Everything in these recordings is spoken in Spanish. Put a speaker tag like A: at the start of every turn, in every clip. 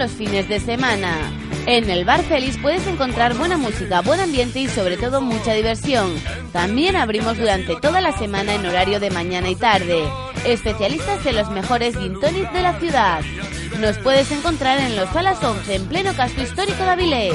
A: los fines de semana. En el Bar Feliz puedes encontrar buena música, buen ambiente y sobre todo mucha diversión. También abrimos durante toda la semana en horario de mañana y tarde. Especialistas en los mejores gin de la ciudad. Nos puedes encontrar en los Salas 11 en pleno casco histórico de Avilés.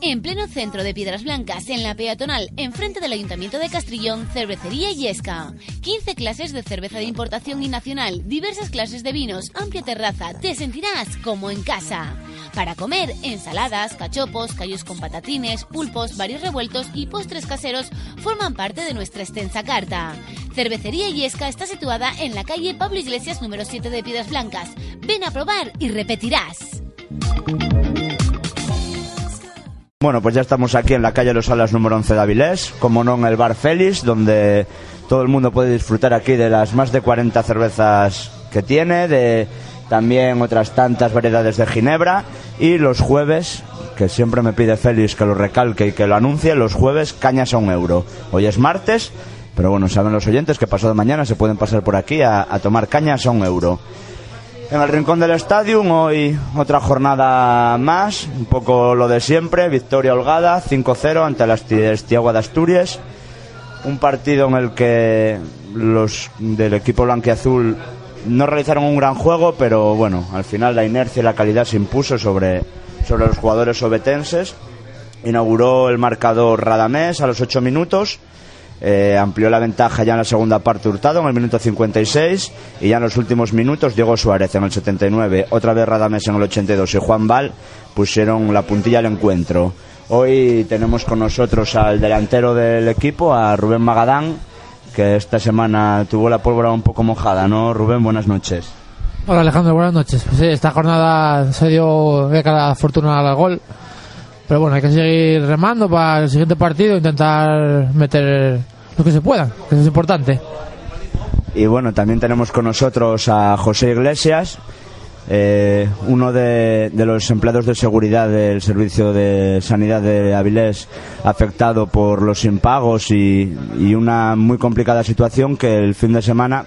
A: En pleno centro de Piedras Blancas, en la peatonal, enfrente del Ayuntamiento de Castrillón, Cervecería Yesca. 15 clases de cerveza de importación y nacional, diversas clases de vinos, amplia terraza, te sentirás como en casa. Para comer, ensaladas, cachopos, callos con patatines, pulpos, varios revueltos y postres caseros forman parte de nuestra extensa carta. Cervecería Yesca está situada en la calle Pablo Iglesias número 7 de Piedras Blancas. Ven a probar y repetirás.
B: Bueno, pues ya estamos aquí en la calle Los Alas número 11 de Avilés, como no en el Bar Félix, donde todo el mundo puede disfrutar aquí de las más de 40 cervezas que tiene, de también otras tantas variedades de ginebra y los jueves, que siempre me pide Félix que lo recalque y que lo anuncie, los jueves cañas a un euro. Hoy es martes, pero bueno, saben los oyentes que pasado mañana se pueden pasar por aquí a, a tomar cañas a un euro. En el rincón del estadio, hoy otra jornada más, un poco lo de siempre, victoria holgada, 5-0 ante la Estiagua Asturias. Un partido en el que los del equipo blanquiazul no realizaron un gran juego, pero bueno, al final la inercia y la calidad se impuso sobre, sobre los jugadores obetenses. Inauguró el marcador Radamés a los 8 minutos eh, amplió la ventaja ya en la segunda parte Hurtado en el minuto 56 y ya en los últimos minutos Diego Suárez en el 79, otra vez Radames en el 82 y Juan Val pusieron la puntilla al encuentro. Hoy tenemos con nosotros al delantero del equipo, a Rubén Magadán, que esta semana tuvo la pólvora un poco mojada, ¿no? Rubén, buenas noches.
C: Hola Alejandro, buenas noches. Pues sí, esta jornada se dio de cara fortuna al gol. Pero bueno, hay que seguir remando para el siguiente partido, intentar meter lo que se pueda, que eso es importante.
B: Y bueno, también tenemos con nosotros a José Iglesias, eh, uno de, los empleados de seguridad del Servicio de Sanidad de Avilés afectado por los impagos y una muy complicada situación que el fin de semana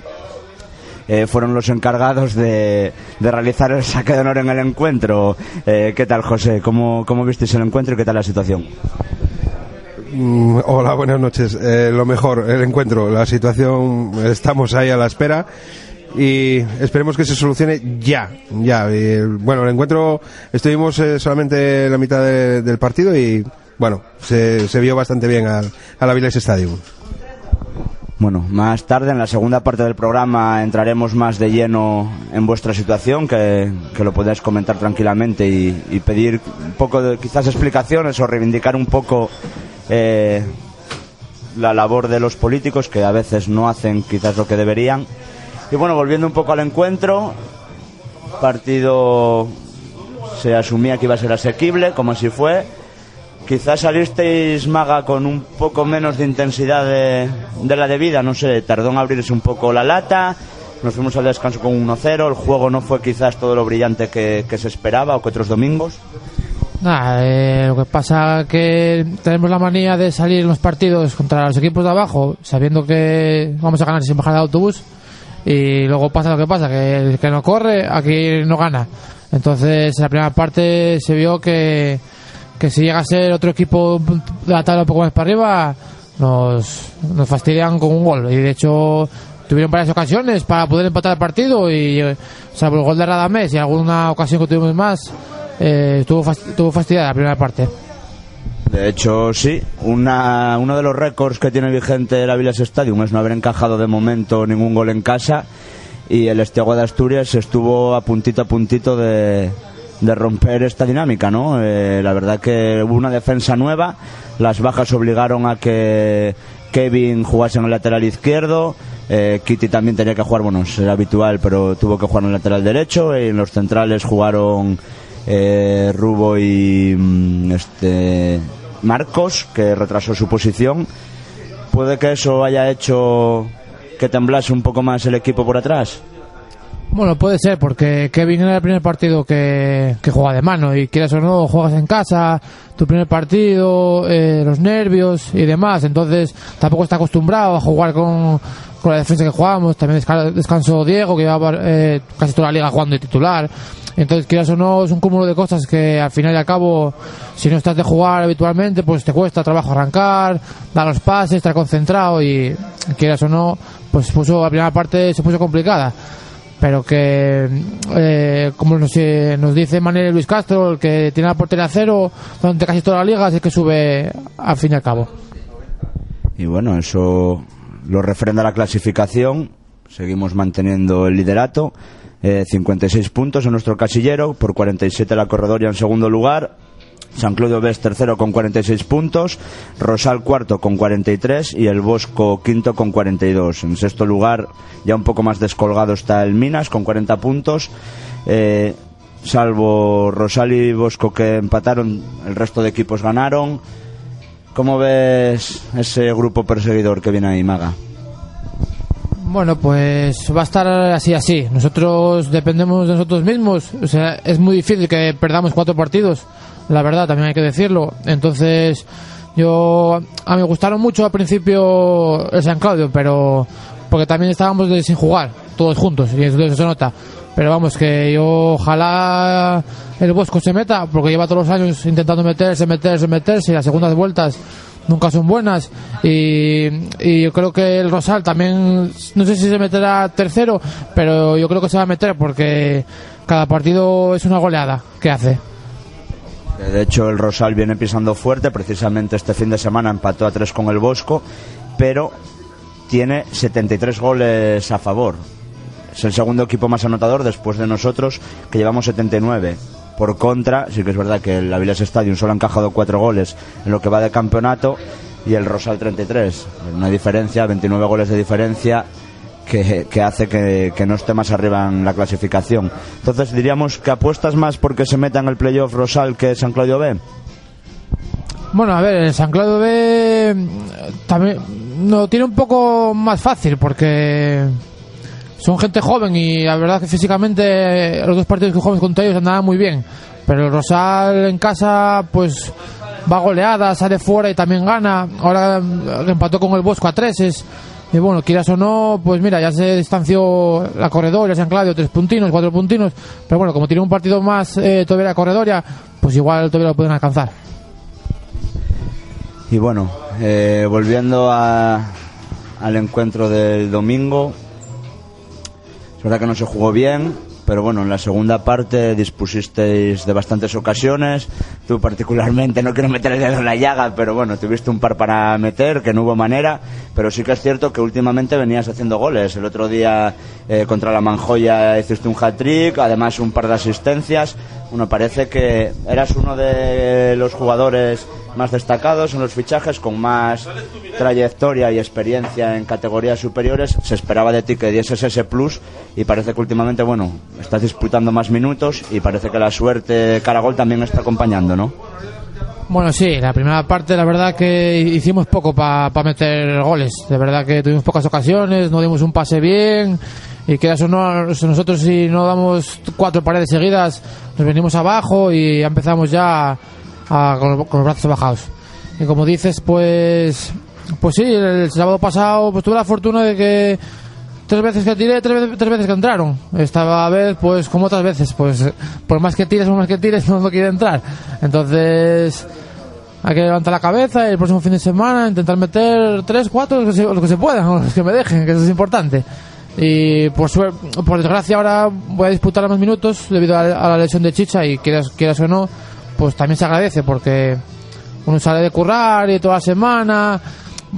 B: eh, fueron los encargados de, de, realizar el saque de honor en el encuentro. Eh, ¿Qué tal, José? ¿Cómo, ¿Cómo visteis el encuentro y qué tal la situación?
D: Mm, hola, buenas noches. Eh, lo mejor, el encuentro, la situación, estamos ahí a la espera y esperemos que se solucione ya, ya. Bueno, el encuentro estuvimos eh, solamente en la mitad de, del partido y bueno, se, se vio bastante bien al, al Avilés Stadium.
B: Bueno, más tarde en la segunda parte del programa entraremos más de lleno en vuestra situación, que, que lo podáis comentar tranquilamente y, pedir un poco de quizás explicaciones o reivindicar un poco eh, la labor de los políticos que a veces no hacen quizás lo que deberían. Y bueno, volviendo un poco al encuentro, partido se asumía que iba a ser asequible, como así fue. Quizás salisteis, Maga, con un poco menos de intensidad de, la debida, no sé, tardó en abrirse un poco la lata, nos fuimos al descanso con 1-0, el juego no fue quizás todo lo brillante que, se esperaba o que otros domingos.
C: Nah, eh, lo que pasa que tenemos la manía de salir en los partidos contra los equipos de abajo sabiendo que vamos a ganar sin bajar de autobús y luego pasa lo que pasa, que el que no corre aquí no gana. Entonces en la primera parte se vio que que si llega a ser otro equipo de la tabla un poco más para arriba, nos, nos fastidian con un gol. Y de hecho, tuvieron varias ocasiones para poder empatar el partido. Y salvo el gol de Radamés y alguna ocasión que tuvimos más, eh, estuvo, fast, estuvo fastidiada la primera parte.
B: De hecho, sí, una, uno de los récords que tiene vigente el Avilés Stadium es no haber encajado de momento ningún gol en casa. Y el Estiagua de Asturias estuvo a puntito a puntito de, de romper esta dinámica, ¿no? Eh, la verdad que hubo una defensa nueva, las bajas obligaron a que Kevin jugase en el lateral izquierdo, eh, Kitty también tenía que jugar, bueno, era habitual, pero tuvo que jugar en el lateral derecho, y en los centrales jugaron eh, Rubo y mm, este Marcos, que retrasó su posición. Puede que eso haya hecho que temblase un poco más el equipo por atrás.
C: Bueno, puede ser, porque Kevin era el primer partido que, juega de mano y quieras o no, juegas en casa, tu primer partido, eh, los nervios y demás, entonces tampoco está acostumbrado a jugar con, la defensa que jugamos, también desca- descansó Diego, que llevaba eh, casi toda la liga jugando de titular, entonces quieras o no, es un cúmulo de cosas que al final y al cabo, si no estás de jugar habitualmente, pues te cuesta trabajo arrancar, dar los pases, estar concentrado y quieras o no, pues puso, la primera parte se puso complicada pero que eh, como nos, eh, nos dice Manuel Luis Castro el que tiene la portería cero durante casi toda la liga es que sube al fin y al cabo
B: Y bueno, eso lo refrenda la clasificación. Seguimos manteniendo el liderato. Eh, 56 puntos en nuestro casillero, por 47 la corredoria en segundo lugar. San Claudio Bes tercero con 46 puntos, Rosal cuarto con 43 y el Bosco quinto con 42. En sexto lugar, ya un poco más descolgado está el Minas con 40 puntos. Eh, salvo Rosal y Bosco que empataron, el resto de equipos ganaron. ¿Cómo ves ese grupo perseguidor que viene ahí, Maga?
C: bueno pues va a estar así así nosotros dependemos de nosotros mismos o sea es muy difícil que perdamos cuatro partidos la verdad también hay que decirlo. Entonces yo a mí me gustaron mucho al principio el San Claudio pero porque también estábamos de- sin jugar todos juntos y eso, se nota. Pero vamos que yo ojalá el Bosco se meta porque lleva todos los años intentando meterse meterse meterse y las segundas vueltas nunca son buenas. Y, y yo creo que el Rosal también no sé si se meterá tercero pero yo creo que se va a meter porque cada partido es una goleada que hace
B: De hecho, el Rosal viene pisando fuerte. Precisamente este fin de semana empató a tres con el Bosco, pero tiene 73 goles a favor. Es el segundo equipo más anotador después de nosotros, que llevamos 79. Por contra, sí que es verdad que el Avilés Stadium solo ha encajado cuatro goles en lo que va de campeonato y el Rosal 33. Una diferencia, 29 goles de diferencia que, que hace que, que no esté más arriba en la clasificación. Entonces diríamos que apuestas más porque se meta en el playoff Rosal que San Claudio B.
C: Bueno, a ver, el San Claudio B mm, también lo tiene un poco más fácil porque son gente joven y la verdad que físicamente los dos partidos que jugamos contra ellos andaban muy bien. Pero el Rosal en casa, pues va goleada, sale fuera y también gana. Ahora mm, empató con el Bosco a treses. Y bueno, quieras o no, pues mira, ya se distanció la corredoria, San Claudio, tres puntinos, cuatro puntinos. Pero bueno, como tiene un partido más eh, todavía la corredoria, pues igual todavía lo pueden alcanzar.
B: Y bueno, eh, volviendo a- al encuentro del domingo, es verdad que no se jugó bien, pero bueno, en la segunda parte dispusisteis de bastantes ocasiones. Tú particularmente, no quiero meter el dedo en la llaga, pero bueno, tuviste un par para meter, que no hubo manera, pero sí que es cierto que últimamente venías haciendo goles. El otro día eh, contra la Manjoya hiciste un hat-trick, además un par de asistencias. Bueno, parece que eras uno de los jugadores más destacados en los fichajes, con más trayectoria y experiencia en categorías superiores. Se esperaba de ti que dieses ese plus y parece que últimamente, bueno, estás disputando más minutos y parece que la suerte Caragol también está acompañando, ¿no?
C: Bueno, sí, la primera parte la verdad que hicimos poco para meter goles. De verdad que tuvimos pocas ocasiones, no dimos un pase bien. Y quedas o no, nosotros si no damos cuatro paredes seguidas, nos venimos abajo y empezamos ya a- con, los, brazos bajados. Y como dices, pues, pues sí, el, sábado pasado pues tuve la fortuna de que tres veces que tiré, tres tres veces que entraron. Esta vez, pues como otras veces, pues por más que tires, por más que tires, no, no quiere entrar. Entonces, hay que levantar la cabeza y el próximo fin de semana intentar meter tres, cuatro, los que se, los que se puedan, los que me dejen, que eso es importante. Y por, por desgracia ahora voy a disputar más minutos debido a la lesión de Chicha y quieras, quieras o no, pues también se agradece porque uno sale de currar y toda la semana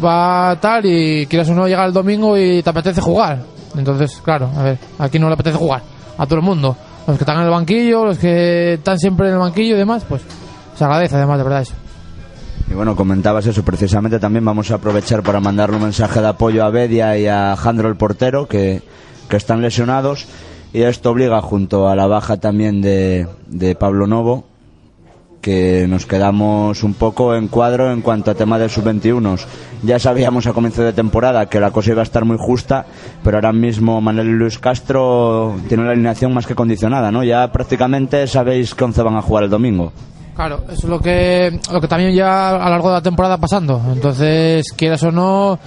C: va tal y quieras o no llega el domingo y te apetece jugar. Entonces, claro, a ver, aquí no le apetece jugar a todo el mundo. Los que están en el banquillo, los que están siempre en el banquillo y demás, pues se agradece además de verdad eso.
B: Y bueno, comentabas eso, precisamente también vamos a aprovechar para mandarle un mensaje de apoyo a Bedia y a Jandro el portero, que, que están lesionados, y esto obliga, junto a la baja también de, de Pablo Novo, que nos quedamos un poco en cuadro en cuanto a tema de sub-21. Ya sabíamos a comienzo de temporada que la cosa iba a estar muy justa, pero ahora mismo Manuel Luis Castro tiene una alineación más que condicionada, ¿no? Ya prácticamente sabéis que 11 van a jugar el domingo.
C: Claro, eso es lo que, lo que también ya a lo largo de la temporada pasando. Entonces, quieras o no,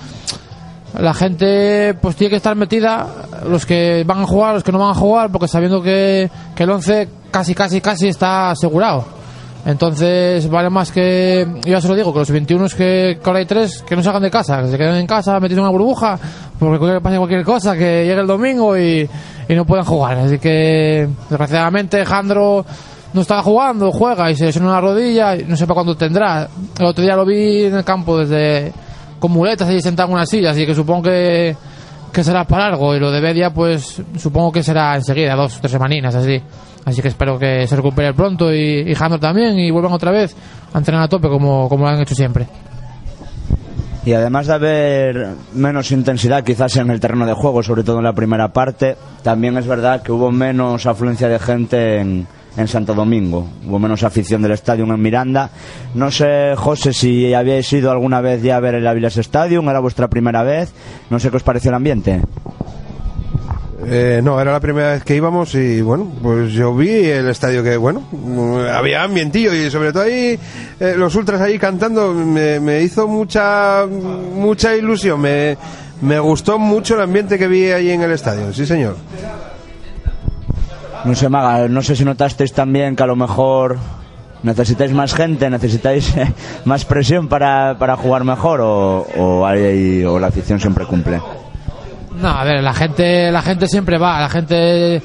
C: la gente pues tiene que estar metida, los que van a jugar, los que no van a jugar, porque sabiendo que, que el 11 casi, casi, casi está asegurado. Entonces, vale más que, ya se lo digo, que los 21 que, que ahora hay tres, que no salgan de casa, que se queden en casa metidos en una burbuja, porque pase cualquier cosa, que llegue el domingo y, y no puedan jugar. Así que, desgraciadamente, Jandro no estaba jugando, juega y se lesiona una rodilla, y no sé para cuándo tendrá. El otro día lo vi en el campo desde con muletas ahí sentado en una silla, así que supongo que, que será para algo. Y lo de Bedia, pues supongo que será enseguida, dos o tres semaninas así. Así que espero que se recupere pronto y, y también y vuelvan otra vez a entrenar a tope como, como lo han hecho siempre.
B: Y además de haber menos intensidad quizás en el terreno de juego, sobre todo en la primera parte, también es verdad que hubo menos afluencia de gente en, en Santo Domingo. Hubo menos afición del estadio en Miranda. No sé, José, si habíais ido alguna vez ya a ver el Avilés Stadium, era vuestra primera vez. No sé qué os pareció el ambiente.
D: Eh, no, era la primera vez que íbamos y bueno, pues yo vi el estadio que, bueno, había ambientillo y sobre todo ahí eh, los ultras ahí cantando me, me hizo mucha mucha ilusión, me, me gustó mucho el ambiente que vi ahí en el estadio, sí señor.
B: No sé, Maga, no sé si notasteis también que a lo mejor necesitáis más gente, necesitáis eh, más presión para, para jugar mejor o, o, hay- o la afición siempre cumple.
C: No, a ver, la gente, la gente siempre va, la gente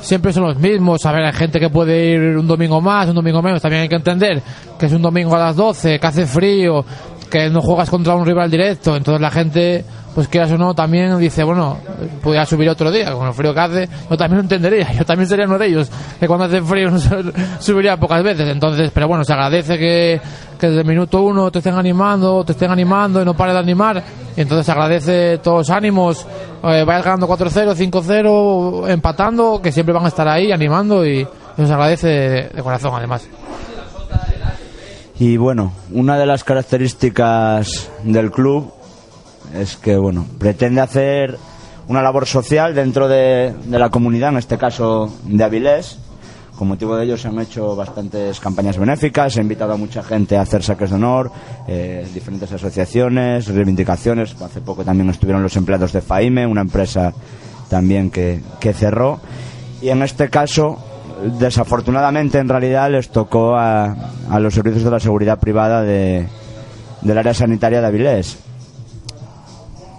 C: siempre son los mismos. A ver, hay gente que puede ir un domingo más, un domingo menos. También hay que entender que es un domingo a las 12, que hace frío, que no juegas contra un rival directo. Entonces la gente, pues quieras o no, también dice, bueno, podría subir otro día, con el frío que hace. Yo también lo entendería, yo también sería uno de ellos, que cuando hace frío subiría pocas veces. Entonces, pero bueno, se agradece que, que desde el minuto uno te estén animando, te estén animando y no pare de animar. Y entonces se agradece todos los ánimos, eh, vayas ganando 4-0, 5-0, empatando, que siempre van a estar ahí animando y eso se agradece de, de corazón además.
B: Y bueno, una de las características del club es que bueno, pretende hacer una labor social dentro de, de la comunidad, en este caso de Avilés. Con motivo de ello se han hecho bastantes campañas benéficas, se ha invitado a mucha gente a hacer saques de honor, eh, diferentes asociaciones, reivindicaciones. Hace poco también estuvieron los empleados de FAIME, una empresa también que, que cerró. Y en este caso, desafortunadamente, en realidad les tocó a, a los servicios de la seguridad privada de, del área sanitaria de Avilés.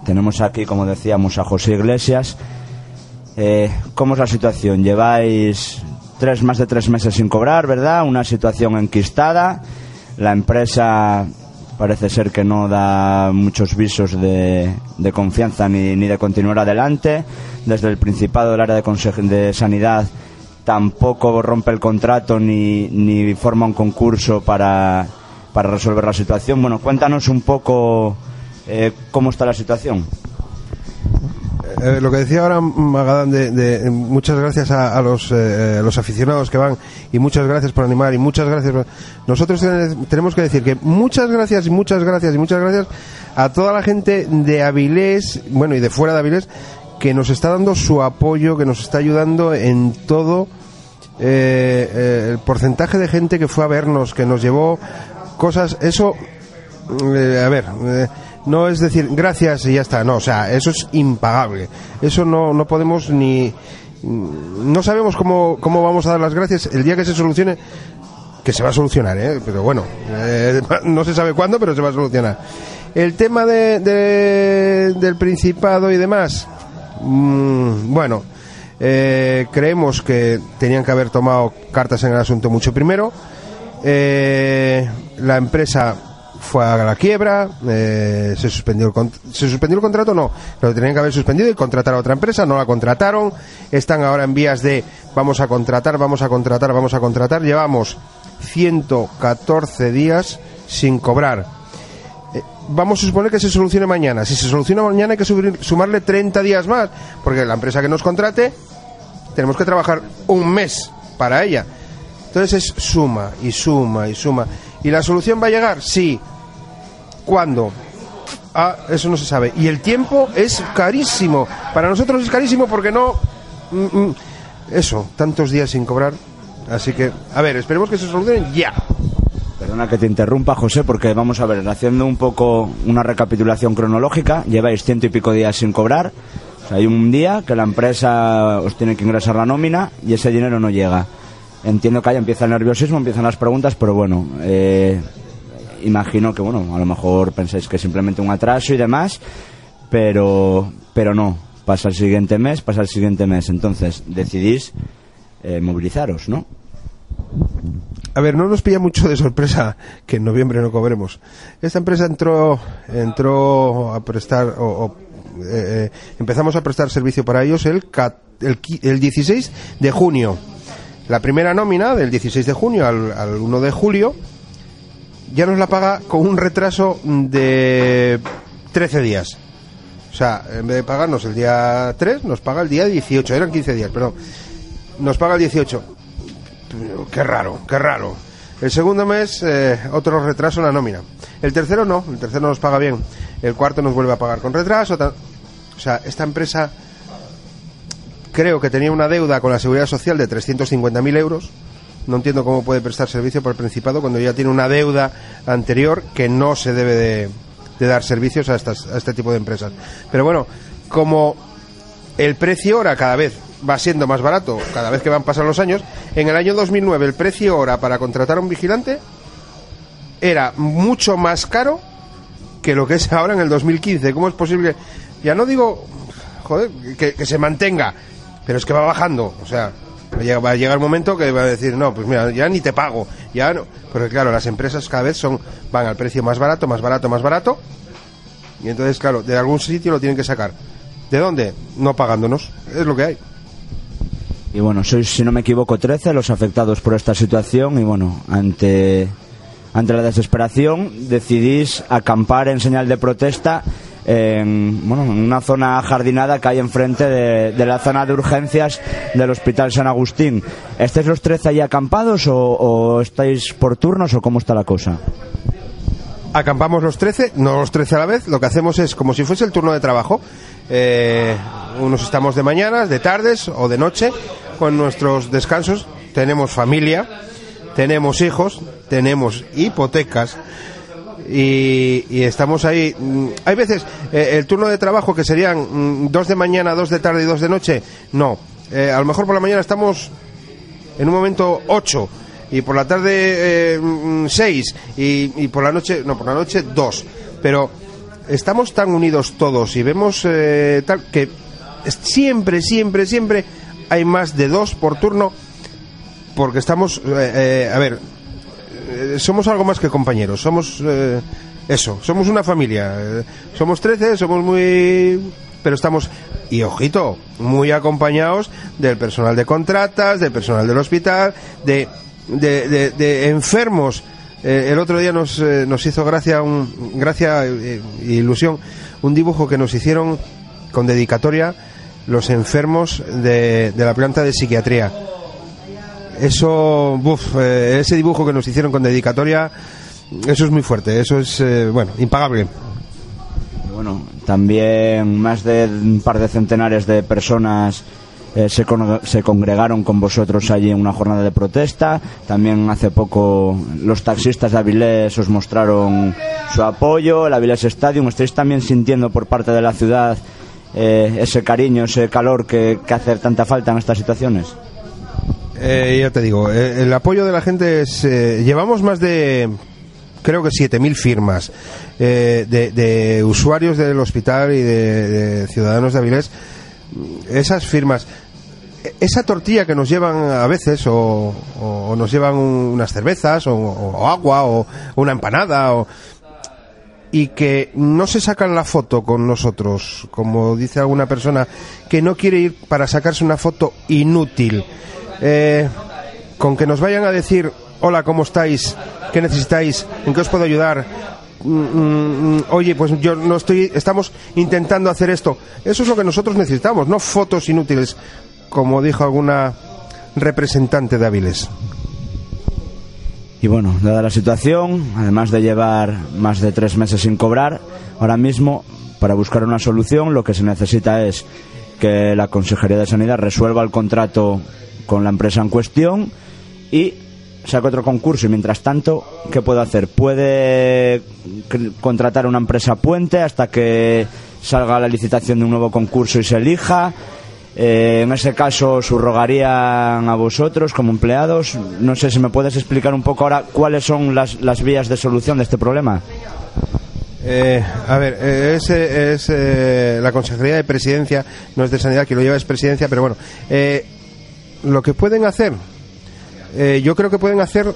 B: Tenemos aquí, como decíamos, a José Iglesias. Eh, ¿Cómo es la situación? Lleváis tres, más de tres meses sin cobrar, ¿verdad? Una situación enquistada. La empresa parece ser que no da muchos visos de, de confianza ni, ni de continuar adelante. Desde el Principado del área de, de Sanidad tampoco rompe el contrato ni, ni forma un concurso para, para resolver la situación. Bueno, cuéntanos un poco eh, cómo está la situación.
D: Eh, lo que decía ahora Magadán de, de- muchas gracias a, los, eh, a los aficionados que van y muchas gracias por animar y muchas gracias por- nosotros ten- tenemos que decir que muchas gracias y muchas gracias y muchas gracias a toda la gente de Avilés bueno y de fuera de Avilés que nos está dando su apoyo que nos está ayudando en todo eh, eh, el porcentaje de gente que fue a vernos que nos llevó cosas eso eh, a ver, no es decir gracias y ya está, no, o sea, eso es impagable. Eso no, no podemos ni. No sabemos cómo, cómo vamos a dar las gracias el día que se solucione, que se va a solucionar, pero bueno, no se sabe cuándo, pero se va a solucionar. El tema de, de- del Principado y demás, mm, bueno, eh, creemos que tenían que haber tomado cartas en el asunto mucho primero. Eh, la empresa fue a la quiebra, eh, se suspendió el se suspendió el contrato, no, lo tenían que haber suspendido y contratar a otra empresa, no la contrataron, están ahora en vías de vamos a contratar, vamos a contratar, vamos a contratar, llevamos 114 días sin cobrar. Vamos a suponer que se solucione mañana. Si se soluciona mañana hay que subir- sumarle 30 días más, porque la empresa que nos contrate tenemos que trabajar un mes para ella. Entonces es suma y suma y suma. ¿Y la solución va a llegar? Sí. ¿Cuándo? Ah, eso no se sabe. Y el tiempo es carísimo. Para nosotros es carísimo porque no... mm, mm, eso, tantos días sin cobrar. Así que, a ver, esperemos que se solucione ya.
B: Perdona que te interrumpa, José, porque vamos a ver, haciendo un poco una recapitulación cronológica, lleváis ciento y pico días sin cobrar. O sea, hay un día que la empresa os tiene que ingresar la nómina y ese dinero no llega. Entiendo que ahí empieza el nerviosismo, empiezan las preguntas, pero bueno, eh, imagino que, bueno, a lo mejor pensáis que es simplemente un atraso y demás, pero, pero no. Pasa el siguiente mes, pasa el siguiente mes. Entonces, decidís eh, movilizaros, ¿no?
D: A ver, no nos pilla mucho de sorpresa que en noviembre no cobremos. Esta empresa entró, entró a prestar, o, eh, empezamos a prestar servicio para ellos el, el, el 16 de junio. La primera nómina del 16 de junio al, al 1 de julio ya nos la paga con un retraso de 13 días. O sea, en vez de pagarnos el día 3, nos paga el día 18. Eran 15 días, perdón. Nos paga el 18. Qué raro, qué raro. El segundo mes, eh, otro retraso en la nómina. El tercero no, el tercero nos paga bien. El cuarto nos vuelve a pagar con retraso. O sea, esta empresa creo que tenía una deuda con la seguridad social de 350.000 euros. No entiendo cómo puede prestar servicio por el Principado cuando ya tiene una deuda anterior que no se debe de, dar servicios a, estas, a este tipo de empresas. Pero bueno, como el precio hora cada vez va siendo más barato cada vez que van pasando los años, en el año 2009 el precio hora para contratar a un vigilante era mucho más caro que lo que es ahora en el 2015. ¿Cómo es posible? Ya no digo, joder, que, se mantenga, pero es que va bajando. O sea, va a llegar- va a llegar un momento que va a decir, no, pues mira, ya ni te pago. Ya no. Porque claro, las empresas cada vez son van al precio más barato, más barato, más barato. Y entonces, claro, de algún sitio lo tienen que sacar. ¿De dónde? No pagándonos. Es lo que hay.
B: Y bueno, sois, si no me equivoco, 13 los afectados por esta situación y bueno, ante, ante la desesperación decidís acampar en señal de protesta en, bueno, en una zona jardinada que hay enfrente de, de la zona de urgencias del Hospital San Agustín. ¿Estáis los 13 ahí acampados o, o estáis por turnos o cómo está la cosa?
D: acampamos los 13, no los 13 a la vez, lo que hacemos es como si fuese el turno de trabajo. Eh, unos estamos de mañanas, de tardes o de noche, con nuestros descansos. Tenemos familia, tenemos hijos, tenemos hipotecas. Y, estamos ahí. Mm, Hay veces eh, el turno de trabajo que serían mm, dos de mañana, dos de tarde y dos de noche. No, Eh, a lo mejor por la mañana estamos en un momento 8 y por la tarde 6 y, y por la noche, no, por la noche 2. Pero estamos tan unidos todos y vemos eh, tal que siempre, siempre, siempre hay más de dos por turno porque estamos, eh, eh, a ver, eh, somos algo más que compañeros, somos eh, eso, somos una familia, eh, somos 13, somos muy... pero estamos, y ojito, muy acompañados del personal de contratas, del personal del hospital, de, de, de- enfermos. Eh, el otro día nos, eh, nos hizo gracia, un, gracia e ilusión un dibujo que nos hicieron con dedicatoria los enfermos de, de la planta de psiquiatría. Eso, buf, eh, ese dibujo que nos hicieron con dedicatoria, eso es muy fuerte, eso es, eh, bueno, impagable.
B: Bueno, también más de un par de centenares de personas eh, se, con- se congregaron con vosotros allí en una jornada de protesta. También hace poco los taxistas de Avilés os mostraron su apoyo, el Avilés Stadium. ¿Estáis también sintiendo por parte de la ciudad eh, ese cariño, ese calor que, que hace tanta falta en estas situaciones?
D: Eh, ya te digo, eh, el apoyo de la gente es. llevamos más de. Creo que 7.000 firmas de, usuarios del hospital y de, ciudadanos de Avilés. Esas firmas. Esa tortilla que nos llevan a veces, o, nos llevan un- unas cervezas, o agua, o una empanada, o, y que no se sacan la foto con nosotros, como dice alguna persona, que no quiere ir para sacarse una foto inútil. Eh, con que nos vayan a decir, hola, ¿cómo estáis? ¿Qué necesitáis? ¿En qué os puedo ayudar? Mm, mm, oye, pues yo no estoy, estamos intentando hacer esto. Eso es lo que nosotros necesitamos, no fotos inútiles, como dijo alguna representante de Áviles.
B: Y bueno, dada la situación, además de llevar más de tres meses sin cobrar, ahora mismo, para buscar una solución, lo que se necesita es que la Consejería de Sanidad resuelva el contrato con la empresa en cuestión y saque otro concurso. Y mientras tanto, ¿qué puede hacer? Puede contratar una empresa puente hasta que salga la licitación de un nuevo concurso y se elija. Eh, en ese caso, subrogarían a vosotros como empleados. No sé si me puedes explicar un poco ahora cuáles son las, las vías de solución de este problema.
D: Eh, a ver, eh, es, eh, la Consejería de Presidencia, no es de Sanidad, quien lo lleva es Presidencia, pero bueno, lo que pueden hacer, yo creo que pueden hacer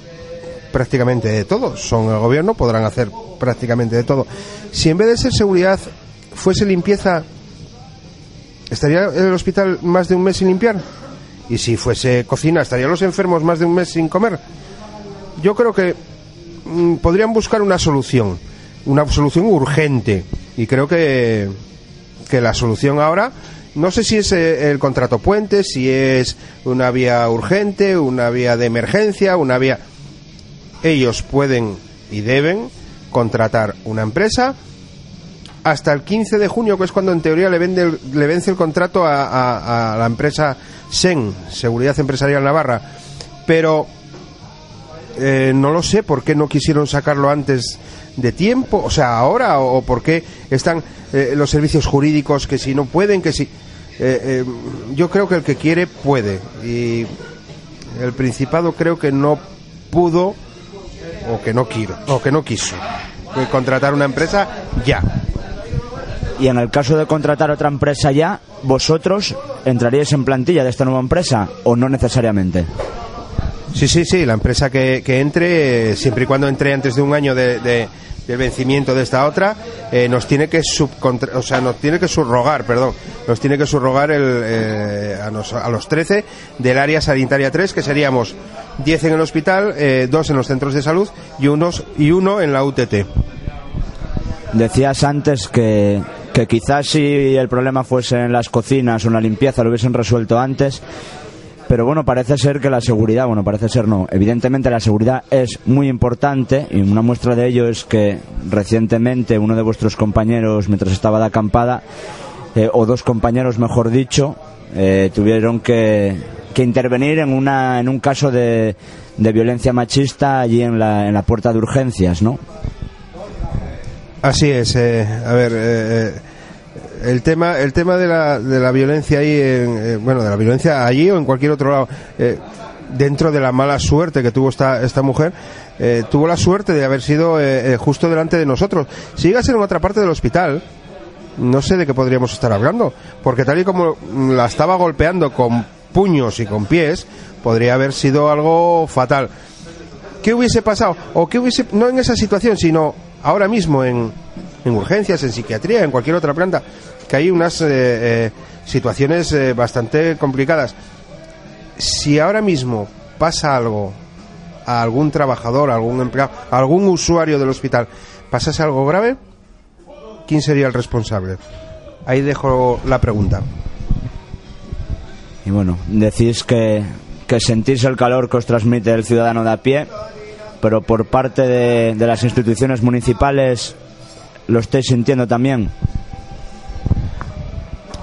D: prácticamente de todo. Son el gobierno, podrán hacer prácticamente de todo. Si en vez de ser seguridad fuese limpieza, ¿estaría el hospital más de un mes sin limpiar? Y si fuese cocina, ¿estarían los enfermos más de un mes sin comer? Yo creo que mm, podrían buscar una solución, una solución urgente. Y creo que, que la solución ahora, no sé si es eh, el contrato puente, si es una vía urgente, una vía de emergencia, una vía... Ellos pueden y deben contratar una empresa hasta el 15 de junio, que es cuando en teoría le, vende el- le vence el contrato a, la empresa SEN, Seguridad Empresarial Navarra. Pero eh, no lo sé por qué no quisieron sacarlo antes de tiempo, o sea, ahora, o, por qué están eh, los servicios jurídicos que si no pueden, que si. eh, yo creo que el que quiere puede. Y el Principado creo que no pudo, o que no quiero, o que no quiso, contratar una empresa ya.
B: Y en el caso de contratar otra empresa ya, ¿vosotros entraríais en plantilla de esta nueva empresa o no necesariamente?
D: Sí, sí, sí, la empresa que, que entre, siempre y cuando entre antes de un año de, de- del vencimiento de esta otra, eh, nos tiene que subcontra- o sea, nos tiene que subrogar, perdón, nos tiene que subrogar el, eh, a, nos- a los 13 del área sanitaria 3, que seríamos 10 en el hospital, eh, 2 en los centros de salud y, unos, y uno en la UTT.
B: Decías antes que, que quizás si el problema fuese en las cocinas o en la limpieza lo hubiesen resuelto antes, pero bueno, parece ser que la seguridad, bueno, parece ser no, evidentemente la seguridad es muy importante y una muestra de ello es que recientemente uno de vuestros compañeros, mientras estaba de acampada, eh, o dos compañeros, mejor dicho, eh, tuvieron que, que intervenir en, una, en un caso de, de violencia machista allí en la, en la puerta de urgencias, ¿no?
D: Así es, eh, a ver, el tema, el tema de la, de la violencia ahí, en, eh, bueno, de la violencia allí o en cualquier otro lado, eh, dentro de la mala suerte que tuvo esta, esta mujer, eh, tuvo la suerte de haber sido eh, justo delante de nosotros. Si llega a ser en otra parte del hospital, no sé de qué podríamos estar hablando, porque tal y como la estaba golpeando con puños y con pies, podría haber sido algo fatal. ¿Qué hubiese pasado? O qué hubiese, no en esa situación, sino ahora mismo en, en urgencias, en psiquiatría, en cualquier otra planta, que hay unas eh, eh, situaciones eh, bastante complicadas. Si ahora mismo pasa algo a algún trabajador, a algún empleado, a algún usuario del hospital, pasase algo grave, ¿quién sería el responsable? Ahí dejo la pregunta.
B: Y bueno, decís que, que sentís el calor que os transmite el ciudadano de a pie, pero por parte de, de las instituciones municipales lo estáis sintiendo también.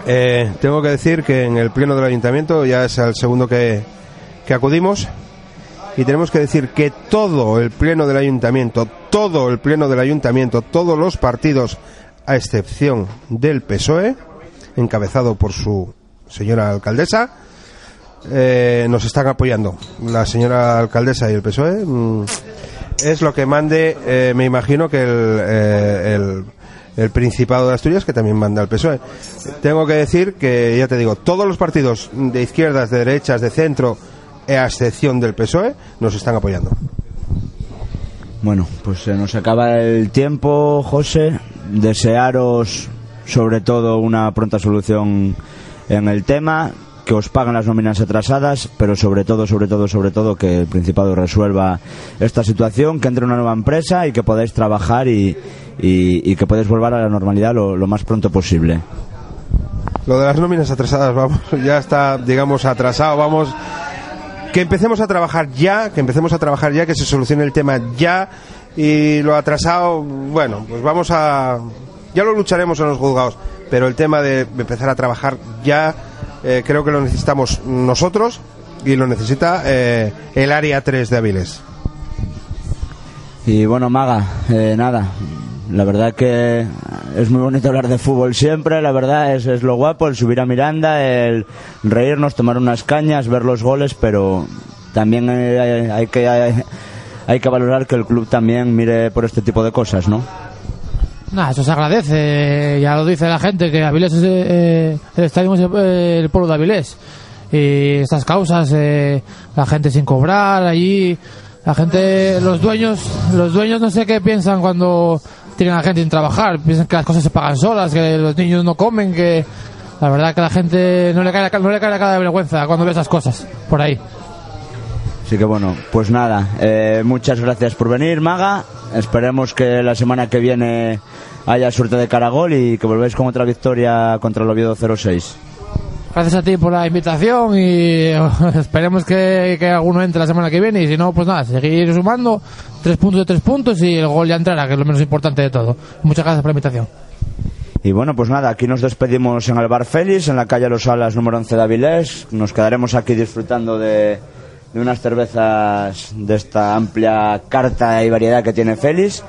D: Eh, tengo que decir que en el pleno del ayuntamiento ya es el segundo que, que acudimos y tenemos que decir que todo el pleno del ayuntamiento, todo el pleno del ayuntamiento, todos los partidos, a excepción del PSOE, encabezado por su señora alcaldesa, eh, nos están apoyando. La señora alcaldesa y el PSOE mm, es lo que mande, eh, me imagino que el, eh, el, el Principado de Asturias, que también manda el PSOE. Tengo que decir que, ya te digo, todos los partidos de izquierdas, de derechas, de centro, a excepción del PSOE, nos están apoyando.
B: Bueno, pues se nos acaba el tiempo, José. Desearos sobre todo una pronta solución en el tema, que os paguen las nóminas atrasadas, pero sobre todo, sobre todo, sobre todo que el Principado resuelva esta situación, que entre una nueva empresa y que podáis trabajar y, y, y que podáis volver a la normalidad lo, lo más pronto posible.
D: Lo de las nóminas atrasadas, vamos, ya está, digamos, atrasado, vamos. que empecemos a trabajar ya, que empecemos a trabajar ya, que se solucione el tema ya y lo atrasado, bueno, pues vamos a ya lo lucharemos en los juzgados, pero el tema de empezar a trabajar ya eh, creo que lo necesitamos nosotros y lo necesita eh, el área 3 de Avilés.
B: Y bueno, Maga, eh, nada, la verdad que es muy bonito hablar de fútbol siempre, la verdad es, es lo guapo, el subir a Miranda, el reírnos, tomar unas cañas, ver los goles, pero también hay, hay que hay que valorar que el club también mire por este tipo de cosas, ¿no?
C: Nada, eso se agradece, ya lo dice la gente, que Avilés es, eh, el estadio es eh, el pueblo de Avilés. Y estas causas, eh, la gente sin cobrar allí, la gente, los dueños, los dueños no sé qué piensan cuando tienen a la gente sin trabajar, piensan que las cosas se pagan solas, que los niños no comen, que la verdad que la gente no le cae, no le cae la cara de vergüenza cuando ve esas cosas por ahí.
B: Así que bueno, pues nada, eh, muchas gracias por venir, Maga. Esperemos que la semana que viene haya suerte de caragol y que volvéis con otra victoria contra el Oviedo 06.
C: Gracias a ti por la invitación y esperemos que, que alguno entre la semana que viene y si no, pues nada, seguir sumando tres puntos de tres puntos y el gol ya entrará, que es lo menos importante de todo. Muchas gracias por la invitación.
B: Y bueno, pues nada, aquí nos despedimos en el Bar Félix, en la calle Los Alas número 11 de Avilés. Nos quedaremos aquí disfrutando de, de unas cervezas de esta amplia carta y variedad que tiene Félix.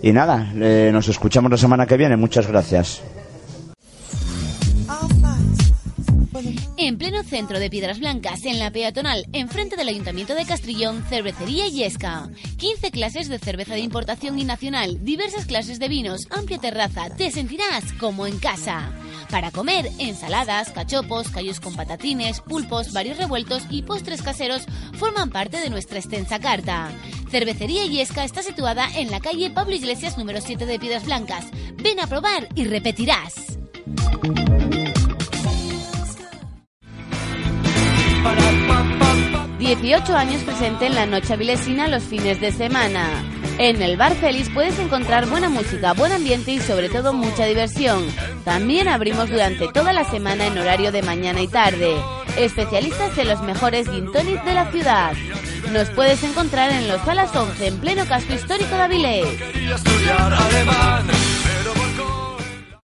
B: Y nada, eh, nos escuchamos la semana que viene. Muchas gracias.
A: En pleno centro de Piedras Blancas, en la peatonal, enfrente del Ayuntamiento de Castrillón, cervecería Yesca. 15 clases de cerveza de importación y nacional, diversas clases de vinos, amplia terraza, te sentirás como en casa. Para comer, ensaladas, cachopos, callos con patatines, pulpos, varios revueltos y postres caseros forman parte de nuestra extensa carta. Cervecería Yesca está situada en la calle Pablo Iglesias número 7 de Piedras Blancas. Ven a probar y repetirás. 18 años presente en la noche avilesina los fines de semana. En el Bar Feliz puedes encontrar buena música, buen ambiente y sobre todo mucha diversión. También abrimos durante toda la semana en horario de mañana y tarde. Especialistas en los mejores gin tonic de la ciudad. Nos puedes encontrar en los Salas 11 en pleno casco histórico de Avilés.